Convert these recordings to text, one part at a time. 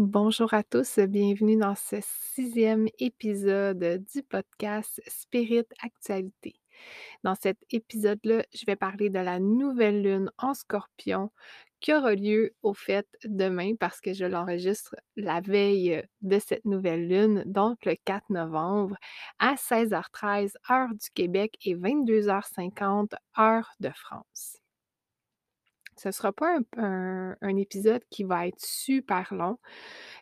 Bonjour à tous, bienvenue dans ce sixième épisode du podcast Spirit Actualité. Dans cet épisode-là, je vais parler de la nouvelle lune en scorpion qui aura lieu au fait demain parce que je l'enregistre la veille de cette nouvelle lune, donc le 4 novembre à 16h13 heure du Québec et 22h50 heure de France. Ce ne sera pas un, épisode qui va être super long.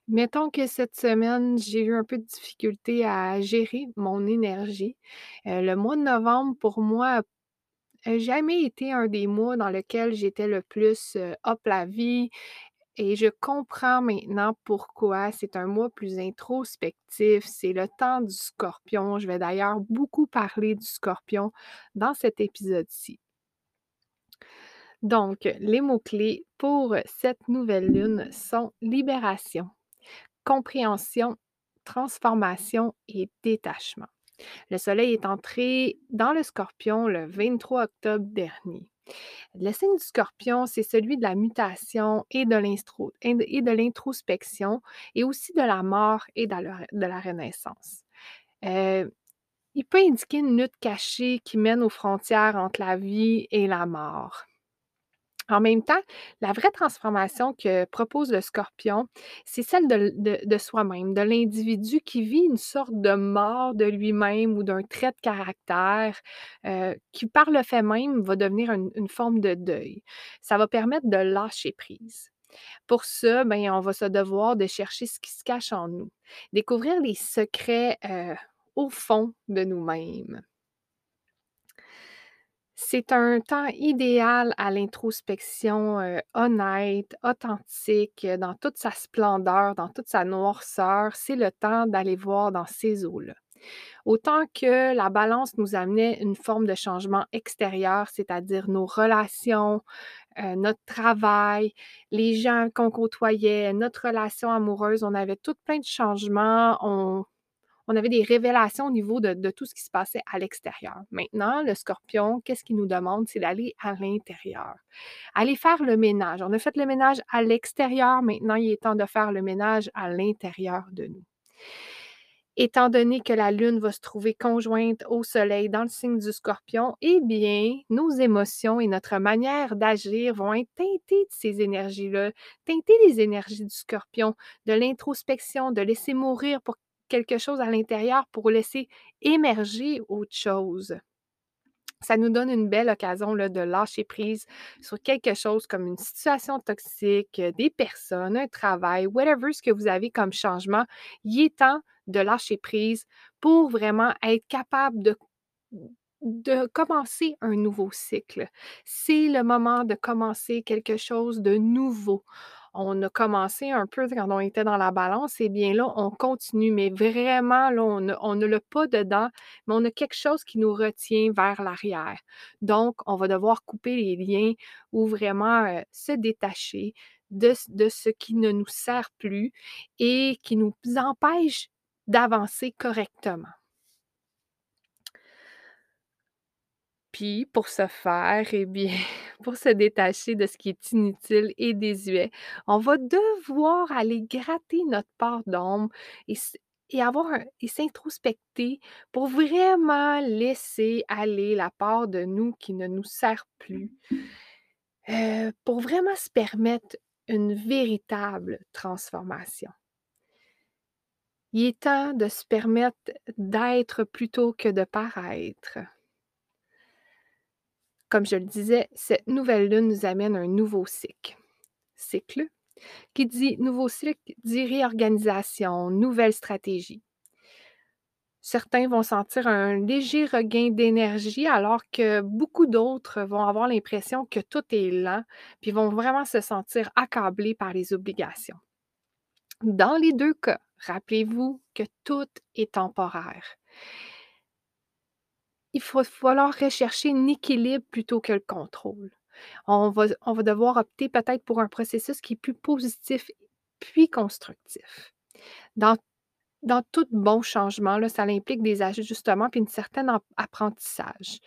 Mettons que cette semaine, j'ai eu un peu de difficulté à gérer mon énergie. Euh, le mois de novembre, pour moi, n'a jamais été un des mois dans lequel j'étais le plus euh, hop la vie. Et je comprends maintenant pourquoi c'est un mois plus introspectif. C'est le temps du scorpion. Je vais d'ailleurs beaucoup parler du scorpion dans cet épisode-ci. Donc, les mots-clés pour cette nouvelle lune sont libération, compréhension, transformation et détachement. Le Soleil est entré dans le Scorpion le 23 octobre dernier. Le signe du Scorpion, c'est celui de la mutation et de l'introspection et aussi de la mort et de la, renaissance. Euh, il peut indiquer une lutte cachée qui mène aux frontières entre la vie et la mort. En même temps, la vraie transformation que propose le scorpion, c'est celle de, soi-même, de l'individu qui vit une sorte de mort de lui-même ou d'un trait de caractère euh, qui, par le fait même, va devenir une, forme de deuil. Ça va permettre de lâcher prise. Pour ça, ben, on va se devoir de chercher ce qui se cache en nous, découvrir les secrets euh, au fond de nous-mêmes. C'est un temps idéal à l'introspection euh, honnête, authentique, euh, dans toute sa splendeur, dans toute sa noirceur. C'est le temps d'aller voir dans ces eaux-là. Autant que la balance nous amenait une forme de changement extérieur, c'est-à-dire nos relations, euh, notre travail, les gens qu'on côtoyait, notre relation amoureuse, on avait tout plein de changements. On avait des révélations au niveau de, tout ce qui se passait à l'extérieur. Maintenant, le scorpion, qu'est-ce qu'il nous demande? C'est d'aller à l'intérieur. Aller faire le ménage. On a fait le ménage à l'extérieur. Maintenant, il est temps de faire le ménage à l'intérieur de nous. Étant donné que la Lune va se trouver conjointe au Soleil dans le signe du Scorpion, eh bien, nos émotions et notre manière d'agir vont être teintées de ces énergies-là, teintées des énergies du Scorpion, de l'introspection, de laisser mourir pour quelque chose à l'intérieur pour laisser émerger autre chose. Ça nous donne une belle occasion là, de lâcher prise sur quelque chose comme une situation toxique, des personnes, un travail, whatever ce que vous avez comme changement. Il est temps de lâcher prise pour vraiment être capable de commencer un nouveau cycle. C'est le moment de commencer quelque chose de nouveau on a commencé un peu quand on était dans la balance, et bien là, on continue, mais vraiment, là, on ne l'a pas dedans, mais on a quelque chose qui nous retient vers l'arrière. Donc, on va devoir couper les liens ou vraiment euh, se détacher de, de ce qui ne nous sert plus et qui nous empêche d'avancer correctement. Puis, pour ce faire, eh bien, pour se détacher de ce qui est inutile et désuet, on va devoir aller gratter notre part d'ombre et, avoir et s'introspecter pour vraiment laisser aller la part de nous qui ne nous sert plus, euh, pour vraiment se permettre une véritable transformation. Il est temps de se permettre d'être plutôt que de paraître. Comme je le disais, cette nouvelle lune nous amène un nouveau cycle. Cycle qui dit nouveau cycle dit réorganisation, nouvelle stratégie. Certains vont sentir un léger regain d'énergie alors que beaucoup d'autres vont avoir l'impression que tout est lent, puis vont vraiment se sentir accablés par les obligations. Dans les deux cas, rappelez-vous que tout est temporaire il va falloir rechercher un équilibre plutôt que le contrôle. On va, on devoir opter peut-être pour un processus qui est plus positif puis constructif. Dans tout bon changement, là, ça implique des ajustements puis une certaine ap apprentissage.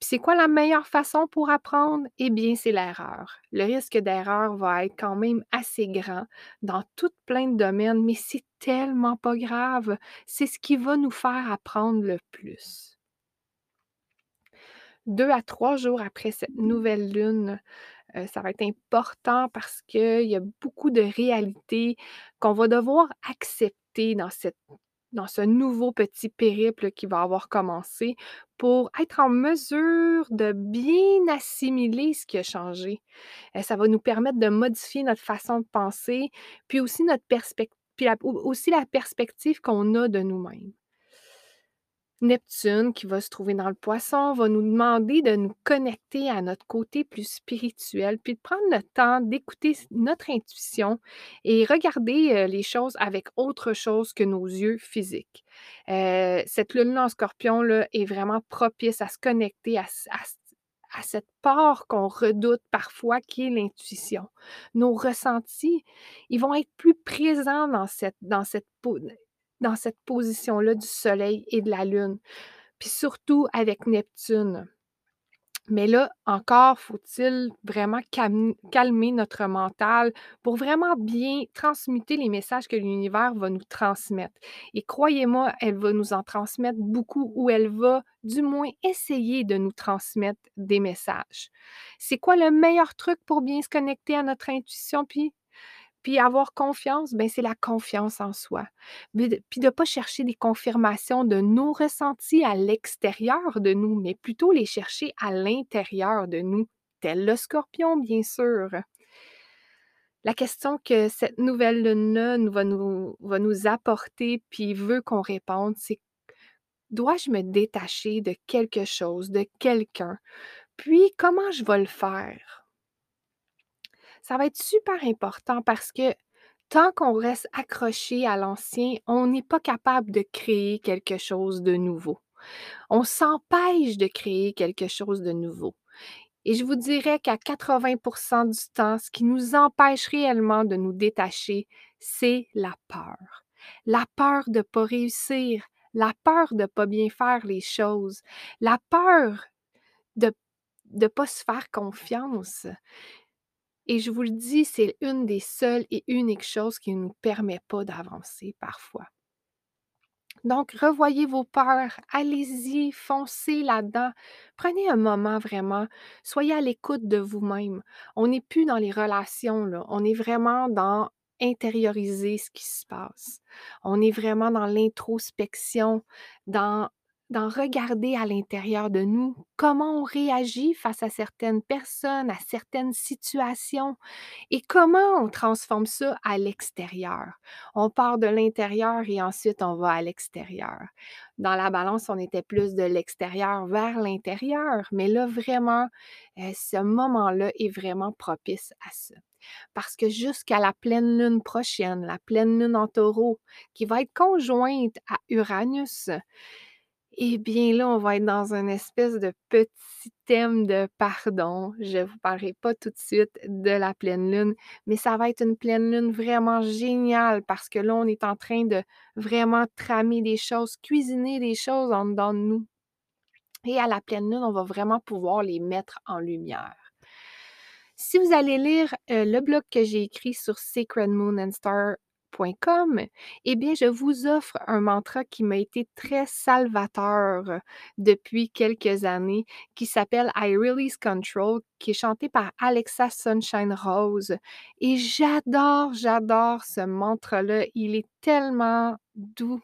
Puis c'est quoi la meilleure façon pour apprendre? Eh bien, c'est l'erreur. Le risque d'erreur va être quand même assez grand dans tout plein de domaines, mais c'est tellement pas grave. C'est ce qui va nous faire apprendre le plus. 2 à 3 jours après cette nouvelle lune, ça va être important parce qu'il y a beaucoup de réalités qu'on va devoir accepter dans ce nouveau petit périple qui va avoir commencé pour être en mesure de bien assimiler ce qui a changé. Ça va nous permettre de modifier notre façon de penser, puis aussi notre perspec puis aussi la perspective qu'on a de nous-mêmes. Neptune, qui va se trouver dans le Poisson, va nous demander de nous connecter à notre côté plus spirituel, puis de prendre le temps d'écouter notre intuition et regarder, heu, les choses avec autre chose que nos yeux physiques. Heu, cette lune-là en Scorpion est vraiment propice à se connecter à cette part qu'on redoute parfois qui est l'intuition. Nos ressentis, ils vont être plus présents dans cette dans cette dans cette position-là du soleil et de la lune, puis surtout avec Neptune. Mais là, encore faut-il vraiment calm calmer notre mental pour vraiment bien transmuter les messages que l'univers va nous transmettre et croyez-moi, elle va nous en transmettre beaucoup ou elle va du moins essayer de nous transmettre des messages. C'est quoi le meilleur truc pour bien se connecter à notre intuition puis puis avoir confiance? Ben, c'est la confiance en soi. Puis de pas chercher des confirmations de nos ressentis à l'extérieur de nous, mais plutôt les chercher à l'intérieur de nous, tel le Scorpion, bien sûr. La question que cette nouvelle nous va nous va nous apporter puis veut qu'on réponde, c'est: «Dois-je me détacher de quelque chose, de quelqu'un? Puis comment je vais le faire?» Ça va être super important parce que tant qu'on reste accroché à l'ancien, on n'est pas capable de créer quelque chose de nouveau. On s'empêche de créer quelque chose de nouveau et je vous dirais qu'à 80% du temps, ce qui nous empêche réellement de nous détacher, c'est la peur. La peur de pas réussir, la peur de pas bien faire les choses, la peur de de pas se faire confiance. Et je vous le dis, c'est une des seules et uniques choses qui nous permet pas d'avancer parfois. Donc revoyez vos peurs, allez-y, foncez là-dedans. Prenez un moment vraiment, soyez à l'écoute de vous-même. On n'est plus dans les relations on est vraiment dans intérioriser ce qui se passe. On est vraiment dans l'introspection, dans dans regarder à l'intérieur de nous, comment on réagit face à certaines personnes, à certaines situations et comment on transforme ça à l'extérieur. On part de l'intérieur et ensuite on va à l'extérieur. Dans la balance, on était plus de l'extérieur vers l'intérieur, mais là vraiment, heu, ce moment-là est vraiment propice à ça. Parce que jusqu'à la pleine lune prochaine, la pleine lune en Taureau, qui va être conjointe à Uranus, eh bien là, on va être dans un espèce de petit thème de pardon. Je vous parlerai pas tout de suite de la pleine lune, mais ça va être une pleine lune vraiment géniale parce que là, on est en train de vraiment tramer des choses, cuisiner des choses en dedans de nous et à la pleine lune, on va vraiment pouvoir les mettre en lumière. Si vous allez lire, heu, le blog que j'ai écrit sur sacredmoonandstar.com, eh bien, je vous offre un mantra qui m'a été très salvateur depuis quelques années, qui s'appelle I Release Control, qui est chanté par Alexa Sunshine Rose et j'adore, j'adore ce mantra-là. Il est tellement doux.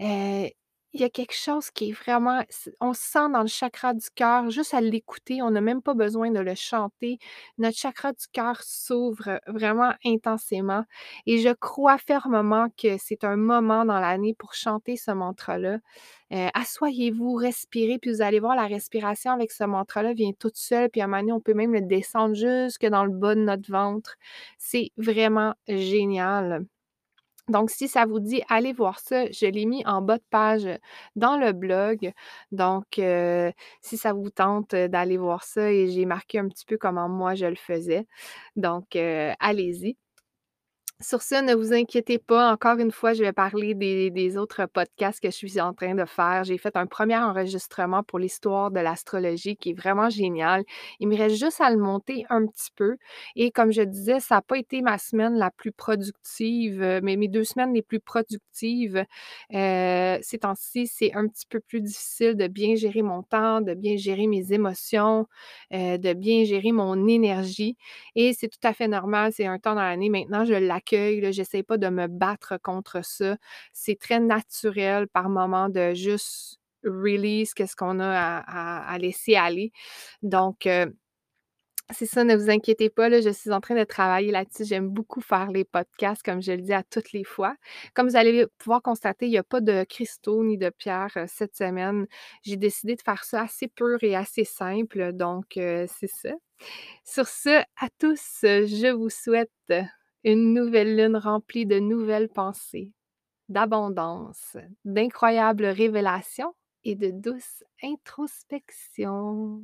Heu, il y a quelque chose qui est vraiment on se sent dans le chakra du cœur juste à l'écouter, on n'a même pas besoin de le chanter. Notre chakra du cœur s'ouvre vraiment intensément et je crois fermement que c'est un moment dans l'année pour chanter ce mantra-là. Heu, asseyez-vous, respirez, puis vous allez voir la respiration avec ce mantra-là vient toute seule, puis à un moment donné, on peut même le descendre jusque dans le bas de notre ventre. C'est vraiment génial. Donc si ça vous dit, allez voir ça, je l'ai mis en bas de page dans le blog. Donc heu, si ça vous tente, d'aller voir ça et j'ai marqué un petit peu comment moi je le faisais. Donc allez-y. Sur ce, ne vous inquiétez pas, encore une fois, je vais parler des autres podcasts que je suis en train de faire. J'ai fait un 1er enregistrement pour l'histoire de l'astrologie qui est vraiment génial. Il me reste juste à le monter un petit peu et comme je disais, ça a pas été ma semaine la plus productive, heu, mais mes 2 semaines les plus productives. Heu, ces temps-ci, c'est un petit peu plus difficile de bien gérer mon temps, de bien gérer mes émotions, heu, de bien gérer mon énergie et c'est tout à fait normal. C'est un temps dans l'année maintenant, je l'accueille, là, j'essaie pas de me battre contre ça. C'est très naturel par moment de juste release qu'est-ce qu'on a à laisser aller. Donc, heu, c'est ça, ne vous inquiétez pas, là, je suis en train de travailler là-dessus. J'aime beaucoup faire les podcasts, comme je le dis à toutes les fois. Comme vous allez pouvoir constater, il y a pas de cristaux ni de pierres, heu, cette semaine. J'ai décidé de faire ça assez pur et assez simple, donc, heu, c'est ça. Sur ce, à tous, je vous souhaite une nouvelle lune remplie de nouvelles pensées, d'abondance, d'incroyables révélations et de douce introspection.